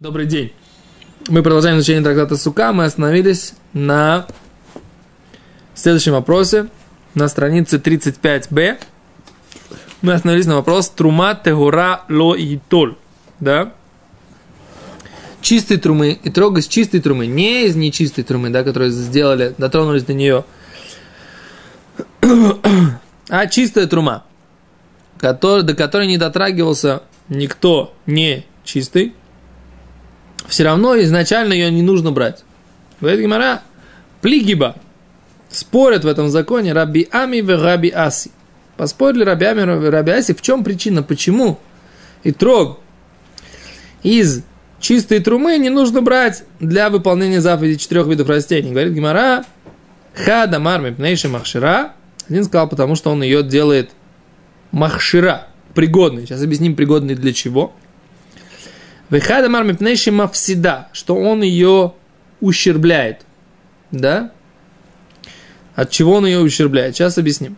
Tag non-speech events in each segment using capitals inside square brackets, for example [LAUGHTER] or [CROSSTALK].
Добрый день. Мы продолжаем изучение трактата Сука. Мы остановились на следующем вопросе, на странице 35б. Мы остановились на вопрос Трума Тегура Ло и Толь. Да? Чистой трумы и трог из чистой трумы, не из нечистой трумы, да, которую сделали, дотронулись до нее, [CLEARS THROAT] а чистая трума, который, до которой не дотрагивался никто не чистый, все равно изначально ее не нужно брать. Говорит Гимара, плигиба. Спорят в этом законе Раби Ами и Раби Аси. Поспорили Раби Ами и Раби Аси, в чем причина, почему и трог из чистой трумы не нужно брать для выполнения заповедей четырех видов растений. Говорит Гимара, хада марми пнейши махшира. Один сказал, потому что он ее делает махшира, пригодный. Сейчас объясним, пригодный для чего. Вехада мармипнейши мавсида, что он ее ущербляет. Да? От чего он ее ущербляет? Сейчас объясним.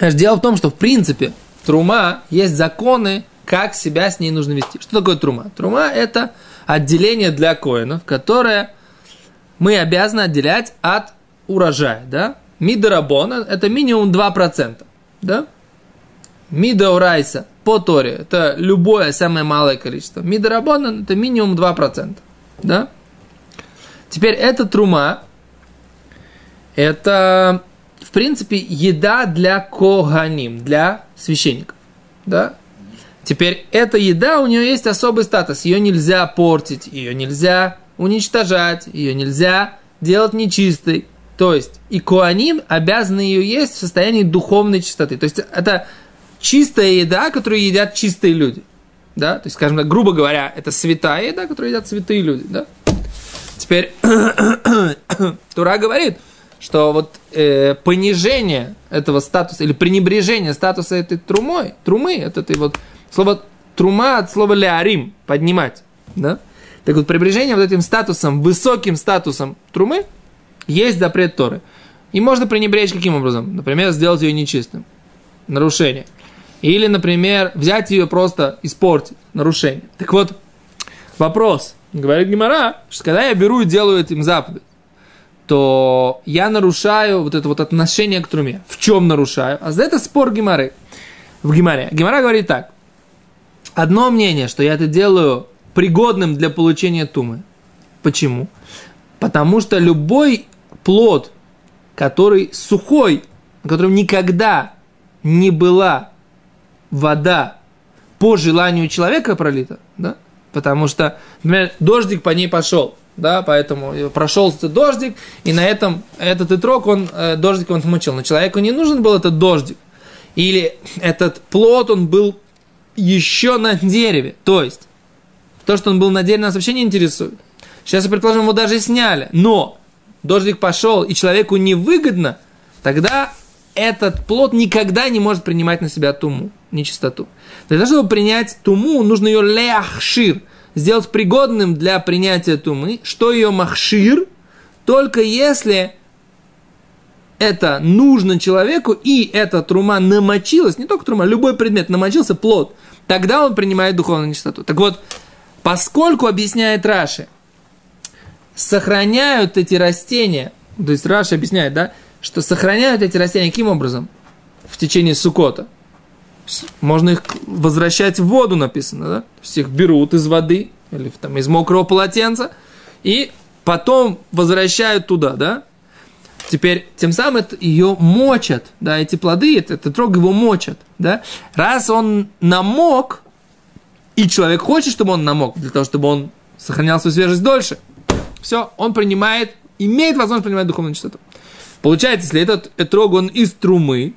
Дело в том, что в принципе трума есть законы, как себя с ней нужно вести. Что такое трума? Трума – это отделение для коинов, которое мы обязаны отделять от урожая. Да? Мидарабона – это минимум 2%. Да? Мидаурайса по Торе – это любое самое малое количество. Мидарабона – это минимум 2%. Да? Теперь эта трума – это, в принципе, еда для коганим, для священников. Да? Теперь эта еда, у нее есть особый статус. Ее нельзя портить, ее нельзя уничтожать, ее нельзя делать нечистой. То есть и коаним обязаны ее есть в состоянии духовной чистоты. То есть это чистая еда, которую едят чистые люди. Да? То есть, скажем так, грубо говоря, это святая еда, которую едят святые люди. Да? Теперь [COUGHS] Тура говорит, что вот э, понижение этого статуса или пренебрежение статуса этой трумой, трумы, это этой вот слово трума от слова леарим, поднимать, да? Так вот, пренебрежение вот этим статусом, высоким статусом трумы, есть запрет Торы. И можно пренебречь каким образом? Например, сделать ее нечистым. Нарушение. Или, например, взять ее просто испортить, нарушение. Так вот, вопрос. Говорит Гимара, что когда я беру и делаю этим заповедь, то я нарушаю вот это вот отношение к труме. В чем нарушаю? А за это спор Гимары. В Гимаре. Гимара говорит так. Одно мнение, что я это делаю пригодным для получения тумы. Почему? Потому что любой плод, который сухой, на котором никогда не была вода по желанию человека пролита, да? Потому что, например, дождик по ней пошел, да, поэтому прошелся дождик, и на этом этот итрок, он, э, дождик он смочил. Но человеку не нужен был этот дождик. Или этот плод, он был еще на дереве. То есть, то, что он был на дереве, нас вообще не интересует. Сейчас, предположим, его даже сняли. Но дождик пошел, и человеку невыгодно, тогда этот плод никогда не может принимать на себя туму, нечистоту. Для того, чтобы принять туму, нужно ее ляхшир, сделать пригодным для принятия тумы. Что ее махшир? Только если это нужно человеку, и эта трума намочилась, не только трума, любой предмет, намочился плод, тогда он принимает духовную нечистоту. Так вот, поскольку, объясняет Раши, сохраняют эти растения, то есть Раши объясняет, да, что сохраняют эти растения каким образом? В течение сукота. Можно их возвращать в воду, написано, да? То есть их берут из воды или там, из мокрого полотенца и потом возвращают туда, да? Теперь, тем самым это, ее мочат, да, эти плоды, это, это трог его мочат, да. Раз он намок, и человек хочет, чтобы он намок, для того, чтобы он сохранял свою свежесть дольше, все, он принимает, имеет возможность принимать духовную чистоту. Получается, если этот этрог, он из трумы,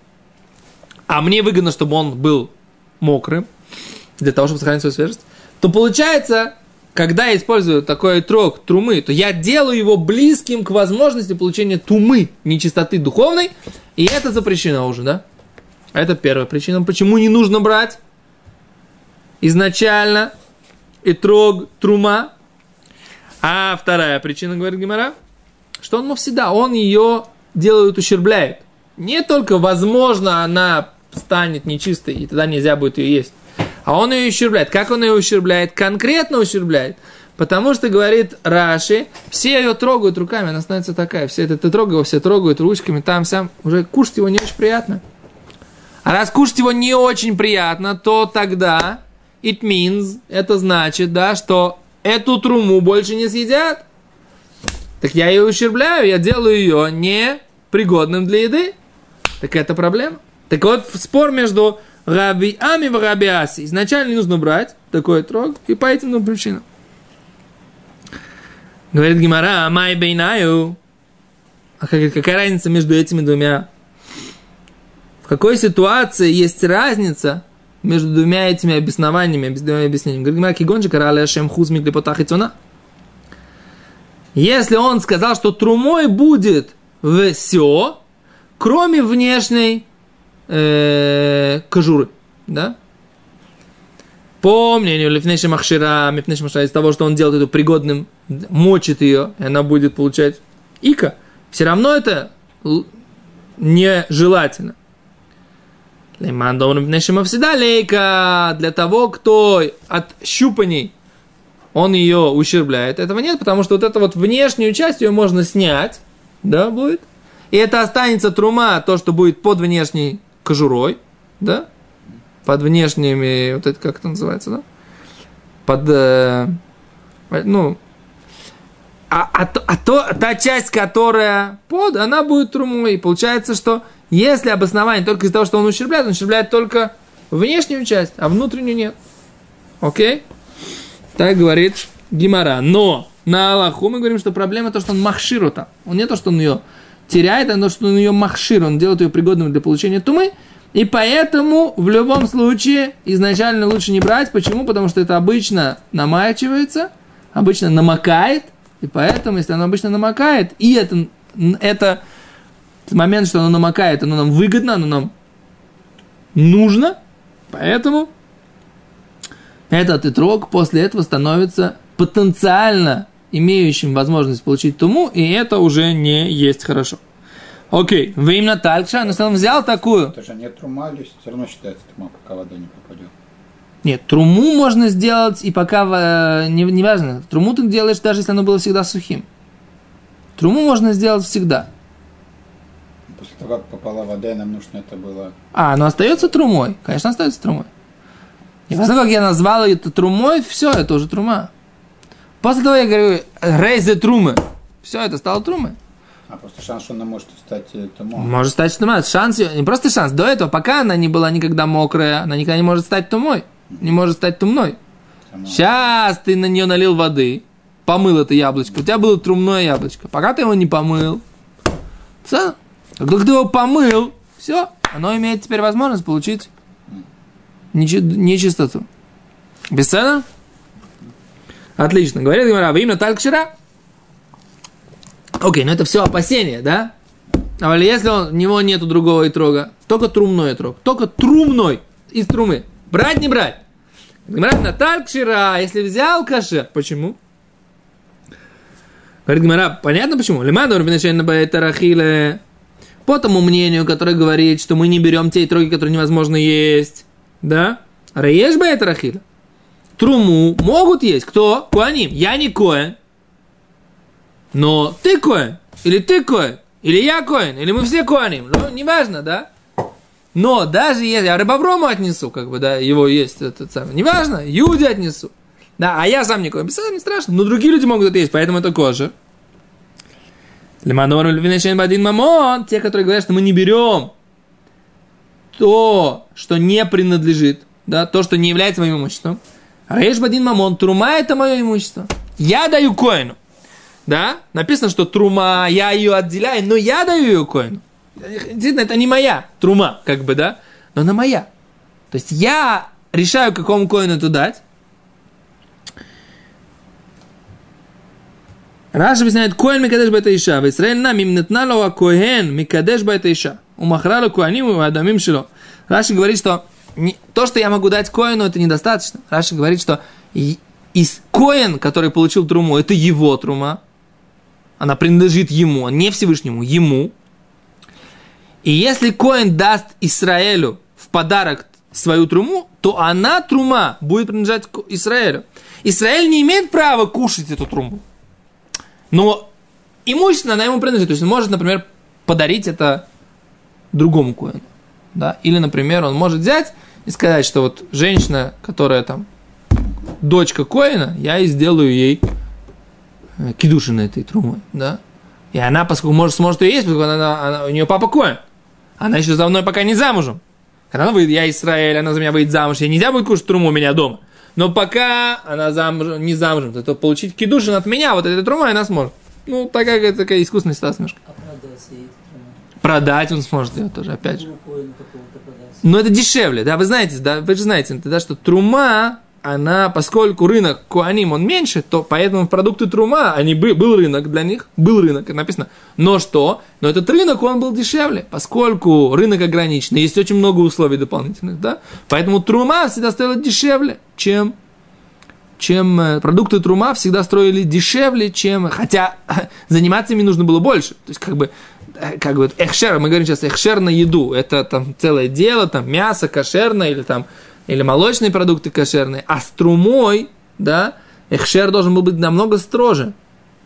а мне выгодно, чтобы он был мокрым, для того, чтобы сохранить свою свежесть, то получается, когда я использую такой этрог трумы, то я делаю его близким к возможности получения тумы, нечистоты духовной, и это запрещено уже, да? Это первая причина, почему не нужно брать изначально этрог трума. А вторая причина, говорит Гимара, что он всегда, он ее делают, ущербляет. Не только, возможно, она станет нечистой, и тогда нельзя будет ее есть. А он ее ущербляет. Как он ее ущербляет? Конкретно ущербляет. Потому что, говорит Раши, все ее трогают руками, она становится такая. Все это ты трогай его, все трогают ручками, там, сам. Уже кушать его не очень приятно. А раз кушать его не очень приятно, то тогда it means, это значит, да, что эту труму больше не съедят. Так я ее ущербляю, я делаю ее не пригодным для еды. Так это проблема. Так вот, спор между Раби Ами и Раби Аси. Изначально не нужно брать такой трог, и по этим двум причинам. Говорит Гимара, май бейнаю. А какая разница между этими двумя? В какой ситуации есть разница между двумя этими обоснованиями, между двумя объяснениями? Говорит Гимара, кигончик, рали ашем хузмик лепотах и Если он сказал, что трумой будет все, кроме внешней э, кожуры, да? По мнению Лифнейши Махшира, Мифнейши Махшира, из того, что он делает эту пригодным, мочит ее, и она будет получать ика, все равно это нежелательно. Для того, кто от щупаний он ее ущербляет. Этого нет, потому что вот эту вот внешнюю часть ее можно снять, да, будет. И это останется трума, то, что будет под внешней кожурой, да, под внешними, вот это как это называется, да, под, э, ну, а, а, а то, та часть, которая под, она будет трумой. И получается, что если обоснование только из-за того, что он ущербляет, он ущербляет только внешнюю часть, а внутреннюю нет. Окей? Так говорит Гимара. Но на Аллаху мы говорим, что проблема то, что он махширута. Он не то, что он ее теряет, то, что он ее махшир, он делает ее пригодной для получения тумы. И поэтому в любом случае изначально лучше не брать. Почему? Потому что это обычно намачивается, обычно намокает. И поэтому, если оно обычно намокает, и это, это момент, что оно намокает, оно нам выгодно, оно нам нужно. Поэтому этот итрог после этого становится потенциально имеющим возможность получить туму, и это уже не есть хорошо. Окей, вы именно Талькша, но он взял такую. Это же не трума, все равно считается трума, пока вода не попадет. Нет, труму можно сделать, и пока, э, не, не важно, труму ты делаешь, даже если оно было всегда сухим. Труму можно сделать всегда. После того, как попала вода, и нам нужно это было... А, оно остается трумой. Конечно, остается трумой. И после того, как я назвал это трумой, все, это уже трума. После того я говорю, рейзе трумы. Все, это стало трумой. А просто шанс, что она может стать э, тумой. Может стать тумой. Шанс, не просто шанс. До этого, пока она не была никогда мокрая, она никогда не может стать тумой. Не может стать тумной. Сама. Сейчас ты на нее налил воды, помыл это яблочко. У тебя было трумное яблочко. Пока ты его не помыл. Все. Как только ты его помыл, все, оно имеет теперь возможность получить нечистоту. Бесценно? Отлично. Говорит Гимара, именно так вчера? Окей, ну это все опасения, да? А если у него нету другого итрога, только трумной итрог, только трумной из трумы. Брать, не брать. Говорит, Наталь вчера, если взял кашер, почему? Говорит Гимара, понятно почему? Лимаду Рабинашейна Баэтарахиле по тому мнению, которое говорит, что мы не берем те троги, которые невозможно есть. Да? Раеш Баэтарахиле труму могут есть. Кто? Куаним. Я не коэн. Но ты коэн. Или ты коэн. Или я коэн. Или мы все коэним. Ну, неважно, да? Но даже если я рыбоброму отнесу, как бы, да, его есть, этот самый, неважно, Юди отнесу. Да, а я сам не коэн. Не страшно. Но другие люди могут это есть, поэтому это кожа. Лиманор бадин мамон. Те, которые говорят, что мы не берем то, что не принадлежит, да, то, что не является моим имуществом. Рейш Бадин Мамон, трума это мое имущество. Я даю коину. Да? Написано, что трума, я ее отделяю, но я даю ее коину. Действительно, это не моя трума, как бы, да? Но она моя. То есть я решаю, какому коину это дать. Раша объясняет, коин микадеш бета иша, в Израиль нам им нетнало коин микадеш бета иша. У махрала коаним и адамим шило. Раши говорит, что не, то, что я могу дать коину, это недостаточно. Раши говорит, что если коин, который получил труму, это его трума. Она принадлежит ему, а не Всевышнему, ему. И если коин даст Израилю в подарок свою труму, то она, трума, будет принадлежать Израилю. Израиль не имеет права кушать эту труму. Но имущественно она ему принадлежит. То есть он может, например, подарить это другому коину. Да? Или, например, он может взять и сказать, что вот женщина, которая там дочка коина, я и сделаю ей э, кидуши этой трумой. Да? И она, поскольку может, сможет ее есть, поскольку она, она, у нее папа коин. Она еще за мной пока не замужем. Когда она выйдет, я Израиль, она за меня выйдет замуж, ей нельзя будет кушать труму у меня дома. Но пока она замужем, не замужем, то получить кидушин от меня, вот этой трумой она сможет. Ну, такая, такая, искусственная ситуация немножко. А Продать он сможет ее тоже, опять же. Но это дешевле, да, вы знаете, да, вы же знаете, да, что трума, она, поскольку рынок куаним, он меньше, то поэтому продукты трума, они бы, был рынок для них, был рынок, написано. Но что? Но этот рынок, он был дешевле, поскольку рынок ограничен, есть очень много условий дополнительных, да, поэтому трума всегда стоила дешевле, чем чем э, продукты трума всегда строили дешевле, чем, хотя [LAUGHS] заниматься ими нужно было больше. То есть, как бы, э, как бы, эхшер, мы говорим сейчас эхшер на еду, это там целое дело, там мясо кошерное или там, или молочные продукты кошерные, а с трумой, да, эхшер должен был быть намного строже.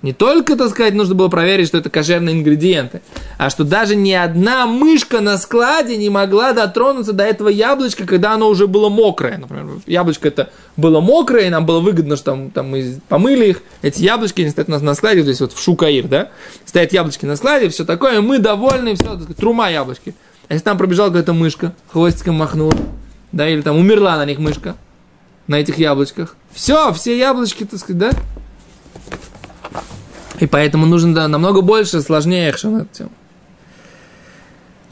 Не только, так сказать, нужно было проверить, что это кошерные ингредиенты, а что даже ни одна мышка на складе не могла дотронуться до этого яблочка, когда оно уже было мокрое. Например, яблочко это было мокрое, и нам было выгодно, что там, там мы помыли их. Эти яблочки, они стоят у нас на складе, здесь вот в Шукаир, да? Стоят яблочки на складе, все такое, мы довольны, все, так сказать, трума яблочки. А если там пробежала какая-то мышка, хвостиком махнула, да, или там умерла на них мышка, на этих яблочках. Все, все яблочки, так сказать, да? И поэтому нужно да, намного больше, сложнее экшен.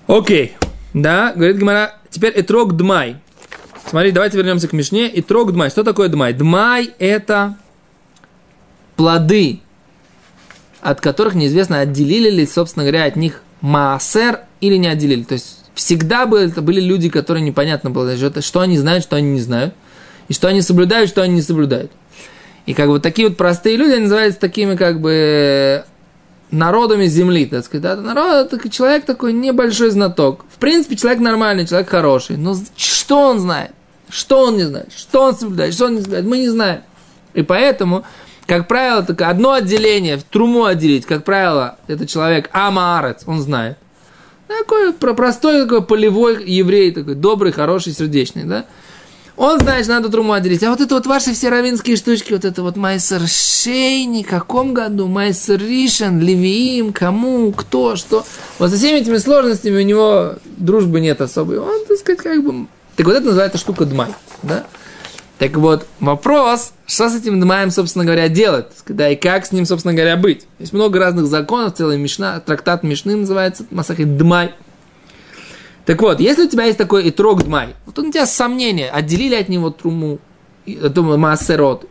Окей. Да, говорит Гимара. Теперь Итрог Дмай. Смотри, давайте вернемся к Мишне. Итрог Дмай. Что такое Дмай? Дмай – это плоды, от которых неизвестно, отделили ли, собственно говоря, от них маасер или не отделили. То есть всегда были, это были люди, которые непонятно было, что они знают, что они не знают, и что они соблюдают, что они не соблюдают. И как бы такие вот простые люди они называются такими как бы народами земли, так сказать. Да? Народ, так, человек такой небольшой знаток. В принципе, человек нормальный, человек хороший. Но что он знает? Что он не знает? Что он соблюдает? Что он не соблюдает? Мы не знаем. И поэтому, как правило, только одно отделение, в труму отделить, как правило, это человек Амаарец, он знает. Такой простой, такой полевой еврей, такой добрый, хороший, сердечный, да? Он знает, что надо труму отделить. А вот это вот ваши все равинские штучки, вот это вот Майсер Шейни, каком году? Майсер Ришен, Левиим, кому, кто, что. Вот со всеми этими сложностями у него дружбы нет особой. Он, так сказать, как бы... Так вот это называется штука Дмай, да? Так вот, вопрос, что с этим Дмаем, собственно говоря, делать, да, и как с ним, собственно говоря, быть. Есть много разных законов, целый Мишна, трактат Мишны называется, Масахи Дмай. Так вот, если у тебя есть такой итрог дмай, вот у тебя сомнения, отделили от него труму, это массерот,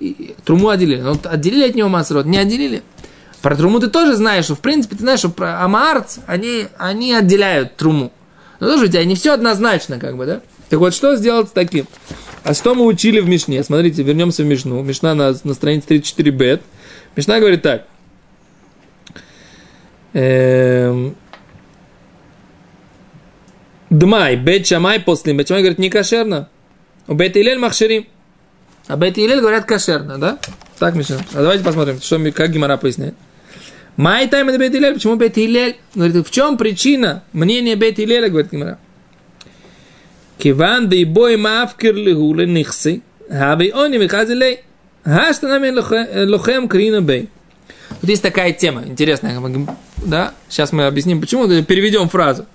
труму отделили, но отделили от него массерот, не отделили. Про труму ты тоже знаешь, что в принципе ты знаешь, что про амарц, они, они отделяют труму. Но тоже у тебя не все однозначно, как бы, да? Так вот, что сделать с таким? А что мы учили в Мишне? Смотрите, вернемся в Мишну. Мишна на, на странице 34 бет. Мишна говорит так. Эм, Дмай, Бет Шамай после Бет Шамай говорит, не кошерно. У Бет Илель махширим. А Бет Илель говорят кошерно, да? Так, Миша. А давайте посмотрим, что, как Гимара поясняет. Май тайм это Бет Илель. Почему Бет Илель? Говорит, в чем причина мнения Бет Илеля, говорит Гимара. Киван да и бой маавкер лигуле нихсы, хаби они михазилей, хаштанами лохем крина бей. Вот есть такая тема интересная, да? Сейчас мы объясним, почему, переведем фразу.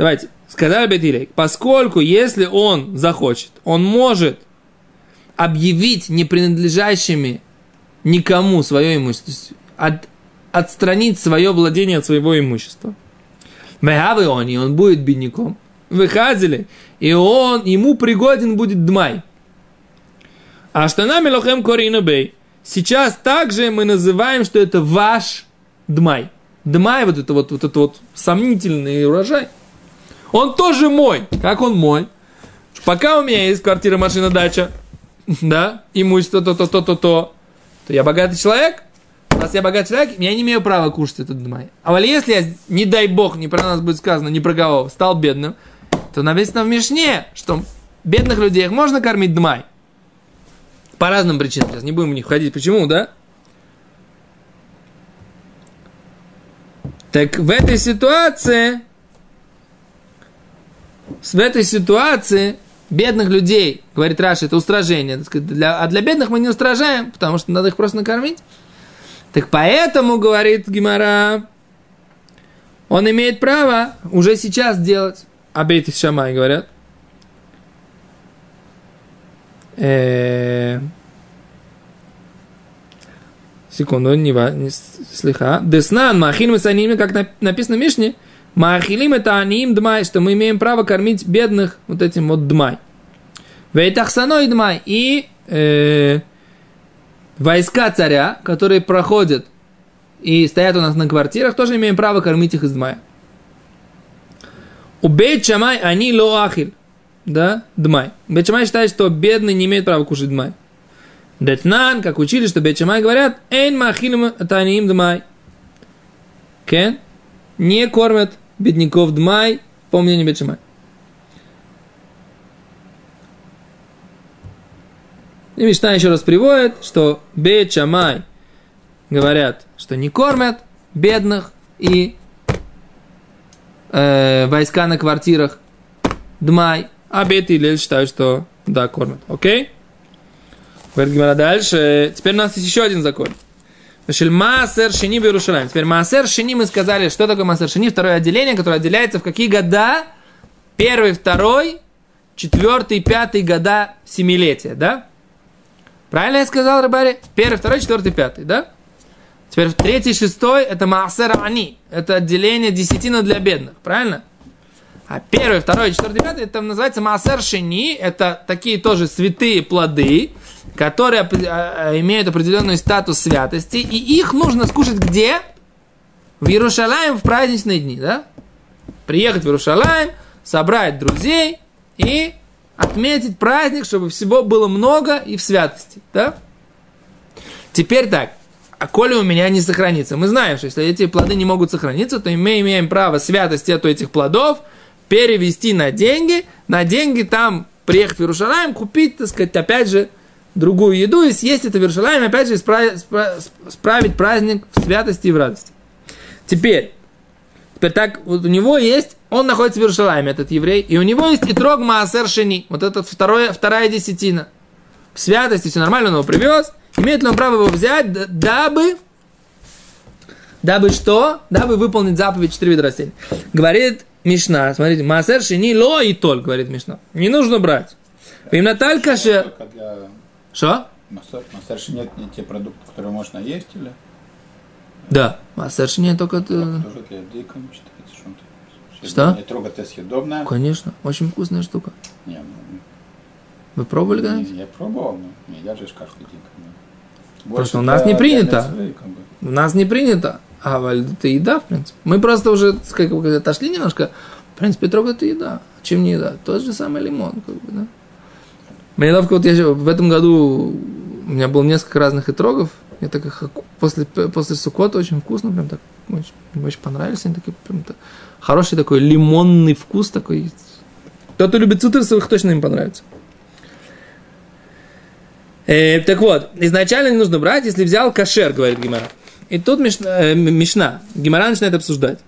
Давайте. Сказал Бетилей, поскольку если он захочет, он может объявить не принадлежащими никому свое имущество, от, отстранить свое владение от своего имущества. Мегавы он, и он будет бедняком. Выхазили, и он, ему пригоден будет дмай. А что нами лохем корина бей. Сейчас также мы называем, что это ваш дмай. Дмай, вот это вот, вот это вот сомнительный урожай – он тоже мой. Как он мой? Пока у меня есть квартира, машина, дача, [LAUGHS] да, имущество, то-то, то-то, то, то я богатый человек. Раз я богатый человек, я не имею права кушать этот май. А вот если я, не дай бог, не про нас будет сказано, не про кого, стал бедным, то написано в Мишне, что бедных людей можно кормить дмай. По разным причинам. Сейчас не будем в них входить. Почему, да? Так в этой ситуации, в этой ситуации бедных людей, говорит Раша, это устражение. Для, а для бедных мы не устражаем, потому что надо их просто накормить. Так поэтому, говорит Гимара, он имеет право уже сейчас делать. Абейт из Шамай говорят. Э, секунду, не, не слыха. Деснан, махилим саними, как написано в Мишне, махилим это аним дмай, что мы имеем право кормить бедных вот этим вот дмай. Вейтахсаной дмай. И э, войска царя, которые проходят и стоят у нас на квартирах, тоже имеем право кормить их из дмая. У Бейт Шамай они лоахиль. Да, дмай. Бейт считает, что бедный не имеет права кушать дмай. Детнан, как учили, что Бейт Шамай говорят, эйн махилим таним дмай. Кен? Не кормят бедняков дмай, по мнению Бейт Шамай. И Мишна еще раз приводит, что Бейт Шамай говорят, что не кормят бедных и э, войска на квартирах Дмай, а Бет и Лель считают, что да, кормят. Окей? Говорит Гимара дальше. Теперь у нас есть еще один закон. Значит, Маасер Шини в Иерушалайм. Теперь Маасер Шини мы сказали, что такое Маасер Шини? Второе отделение, которое отделяется в какие года? Первый, второй, четвертый, пятый года семилетия, да? Правильно я сказал, Рыбари? Первый, второй, четвертый, пятый, да? Теперь третий, шестой – это Маасер Ани. Это отделение десятина для бедных. Правильно? А первый, второй, четвертый, пятый – это называется Маасер Шини. Это такие тоже святые плоды, которые а, имеют определенный статус святости. И их нужно скушать где? В Иерушалаем в праздничные дни, да? Приехать в Иерушалаем, собрать друзей и отметить праздник, чтобы всего было много и в святости, да? Теперь так а коли у меня не сохранится. Мы знаем, что если эти плоды не могут сохраниться, то мы имеем право святости от этих плодов перевести на деньги, на деньги там приехать в Иерушалаем, купить, так сказать, опять же, другую еду и съесть это в Иерушалаем, опять же, исправить, справить праздник в святости и в радости. Теперь, теперь так, вот у него есть, он находится в Иерушалайме, этот еврей, и у него есть и трог Маасер Шени, вот это второе, вторая десятина. В святости все нормально, он его привез, Имеет ли он право его взять, дабы, дабы что? Дабы выполнить заповедь четыре вида растений. Говорит Мишна, смотрите, Маасер шини ло и толь, говорит Мишна. Не нужно брать. Им Наталь кашер. Что? Маасер шини это не те продукты, которые можно есть или? Да, маасер шини только... Тоже для диком считается, что Что? Не трогать это съедобное. Конечно, очень вкусная штука. Не, ну, Вы пробовали когда-нибудь? Я пробовал, но не едешь каждый день. Просто у нас не принято. У нас не принято. А это еда, в принципе. Мы просто уже как бы, отошли немножко. В принципе, трог это еда. Чем не еда? Тот же самый лимон. Как бы, да? Мне ловко, вот я в этом году у меня было несколько разных итрогов. Я так их после, после сукота очень вкусно, прям так очень, очень понравились. Они такие прям так, хороший такой лимонный вкус такой. Кто-то любит цитрусовых, точно им понравится. Э, так вот, изначально не нужно брать, если взял кашер, говорит Гимара. И тут Мишна, э, Мишна Гимара начинает обсуждать.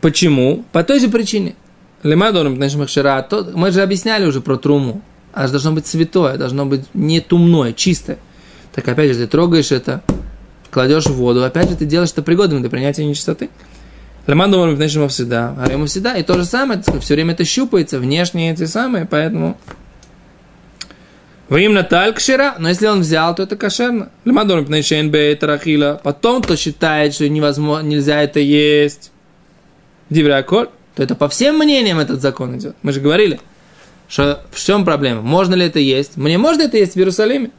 Почему? По той же причине. Лемадором, мы же объясняли уже про труму. Аж должно быть святое, должно быть не тумное, чистое. Так опять же, ты трогаешь это, кладешь в воду, опять же, ты делаешь это пригодным для принятия нечистоты. Лемадором, всегда, а ему всегда. И то же самое, все время это щупается, внешние эти самые, поэтому им наталь кшера, но если он взял, то это кошерно. Лимадон пнейшен бейтрахила. Потом, кто считает, что невозможно, нельзя это есть, дивряколь, то это по всем мнениям этот закон идет. Мы же говорили, что в чем проблема? Можно ли это есть? Мне можно это есть в Иерусалиме?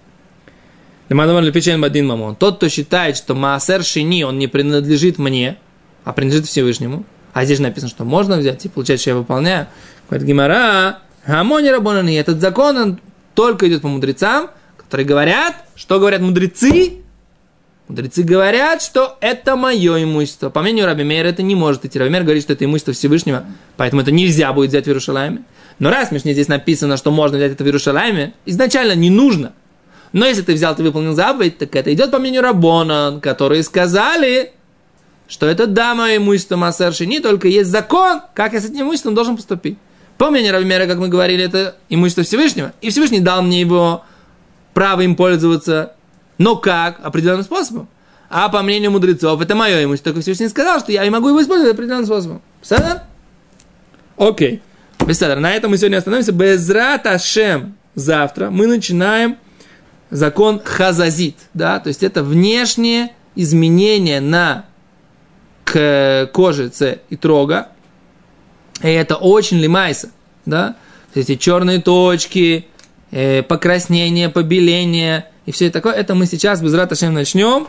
Лимадон лепечен бадин мамон. Тот, кто считает, что маасер шини, он не принадлежит мне, а принадлежит Всевышнему, а здесь же написано, что можно взять, и получается, что я выполняю. Говорит Гимара, Амони Рабонани, этот закон, он только идет по мудрецам, которые говорят, что говорят мудрецы? Мудрецы говорят, что это мое имущество. По мнению Раби Мейра это не может идти. Раби Мейр говорит, что это имущество Всевышнего, поэтому это нельзя будет взять в Иерушалайме. Но раз мне здесь написано, что можно взять это в Иерушалайме, изначально не нужно. Но если ты взял, ты выполнил заповедь, так это идет по мнению Рабона, которые сказали, что это да, мое имущество Массерши, не только есть закон, как я с этим имуществом должен поступить. По мнению Равимера, как мы говорили, это имущество Всевышнего. И Всевышний дал мне его право им пользоваться, но как? Определенным способом. А по мнению мудрецов, это мое имущество. Только Всевышний сказал, что я и могу его использовать определенным способом. Садан? Окей. Беседа. На этом мы сегодня остановимся. Безрат Ашем. Завтра мы начинаем закон хазазит. Да? То есть это внешнее изменение на к кожице и трога. И это очень лимайса. Да? Эти черные точки, э, покраснение, побеление и все такое. Это мы сейчас без раташем начнем.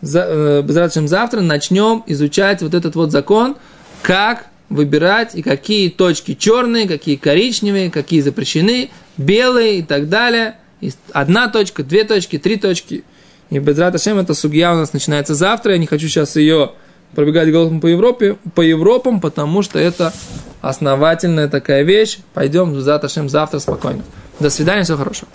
За, э, без раташем завтра начнем изучать вот этот вот закон, как выбирать и какие точки черные, какие коричневые, какие запрещены, белые и так далее. И одна точка, две точки, три точки. И без Раташем эта судья у нас начинается завтра. Я не хочу сейчас ее пробегать головом по Европе, по Европам, потому что это основательная такая вещь. Пойдем, Раташем, завтра спокойно. До свидания, всего хорошего.